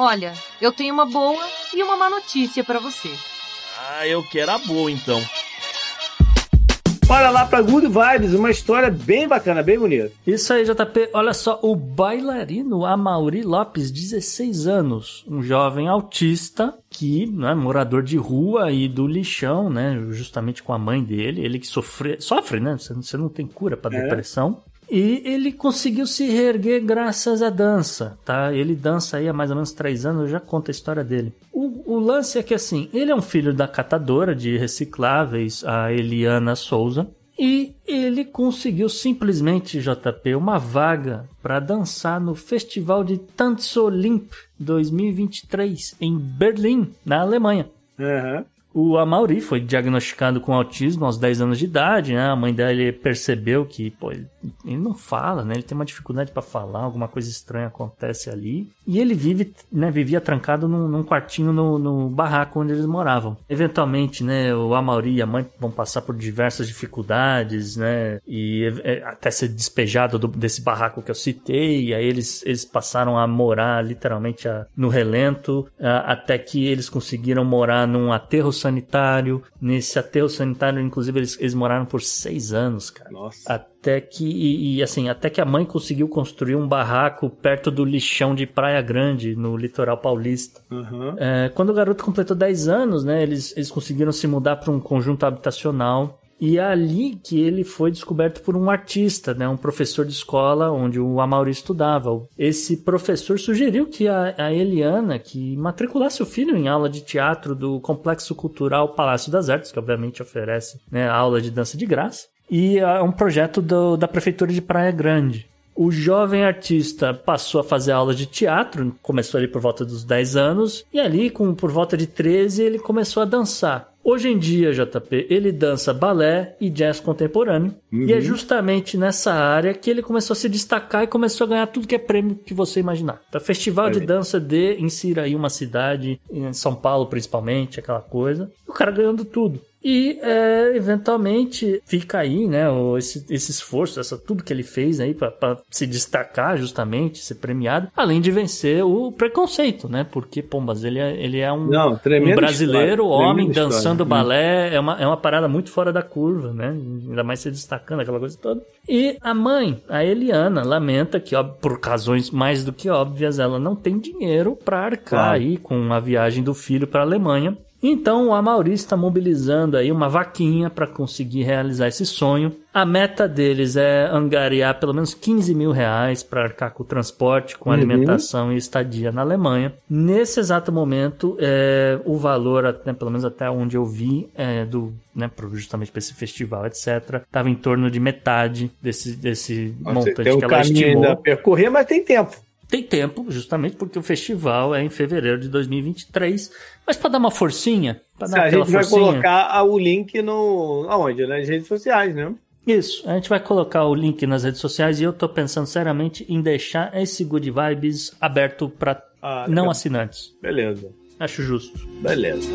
Olha, eu tenho uma boa e uma má notícia para você. Ah, eu quero a boa então. Bora lá pra Good Vibes, uma história bem bacana, bem bonita. Isso aí, JP. Olha só, o bailarino Amauri Lopes, 16 anos, um jovem autista que, né, morador de rua e do lixão, né, justamente com a mãe dele, ele que sofre, sofre, né, você não tem cura para é. depressão. E ele conseguiu se reerguer graças à dança, tá? Ele dança aí há mais ou menos três anos, eu já conto a história dele. O, o lance é que, assim, ele é um filho da catadora de recicláveis, a Eliana Souza, e ele conseguiu simplesmente, JP, uma vaga para dançar no Festival de Tanz Olymp 2023 em Berlim, na Alemanha. Uhum. O Amaury foi diagnosticado com autismo aos 10 anos de idade, né? A mãe dele percebeu que, pô, ele, ele não fala, né? Ele tem uma dificuldade para falar, alguma coisa estranha acontece ali. E ele vive, né? Vivia trancado num, num quartinho no, no, barraco onde eles moravam. Eventualmente, né? O Amaury e a mãe vão passar por diversas dificuldades, né? E é, até ser despejado do, desse barraco que eu citei. E aí eles, eles passaram a morar literalmente a, no relento, a, até que eles conseguiram morar num aterro sanitário. Nesse aterro sanitário, inclusive, eles, eles moraram por seis anos, cara. Nossa. Até que, e, e, assim, até que a mãe conseguiu construir um barraco perto do lixão de Praia Grande, no litoral paulista. Uhum. É, quando o garoto completou 10 anos, né, eles, eles conseguiram se mudar para um conjunto habitacional e é ali que ele foi descoberto por um artista, né, um professor de escola onde o Amaury estudava. Esse professor sugeriu que a, a Eliana que matriculasse o filho em aula de teatro do Complexo Cultural Palácio das Artes, que obviamente oferece né, aula de dança de graça, e é um projeto do, da prefeitura de Praia Grande. O jovem artista passou a fazer aula de teatro, começou ali por volta dos 10 anos, e ali, com por volta de 13, ele começou a dançar. Hoje em dia, JP, ele dança balé e jazz contemporâneo. Uhum. E é uhum. justamente nessa área que ele começou a se destacar e começou a ganhar tudo que é prêmio que você imaginar. Então, Festival é. de Dança de Insira aí uma cidade, em São Paulo principalmente, aquela coisa. O cara ganhando tudo. E é, eventualmente fica aí, né, esse, esse esforço, essa, tudo que ele fez aí para se destacar justamente, ser premiado, além de vencer o preconceito, né? Porque, Pombas, ele é, ele é um, Não, um brasileiro, história, homem, dançando história. balé, é uma, é uma parada muito fora da curva, né? Ainda mais se destacando, aquela coisa toda. E a mãe, a Eliana, lamenta que, ó, por razões mais do que óbvias, ela não tem dinheiro para arcar claro. aí com a viagem do filho para a Alemanha então o Amaury está mobilizando aí uma vaquinha para conseguir realizar esse sonho. A meta deles é angariar pelo menos 15 mil reais para arcar com o transporte, com uhum. alimentação e estadia na Alemanha. Nesse exato momento, é, o valor, né, pelo menos até onde eu vi, é, do, né, justamente para esse festival, etc., estava em torno de metade desse, desse montante tem que ela estimou. Ainda percorrer, mas tem tempo. Tem tempo, justamente porque o festival é em fevereiro de 2023. Mas para dar uma forcinha, para dar a gente vai colocar o link no aonde? Nas redes sociais, né? Isso, a gente vai colocar o link nas redes sociais e eu tô pensando seriamente em deixar esse Good Vibes aberto para ah, não assinantes. Beleza. Acho justo. Beleza.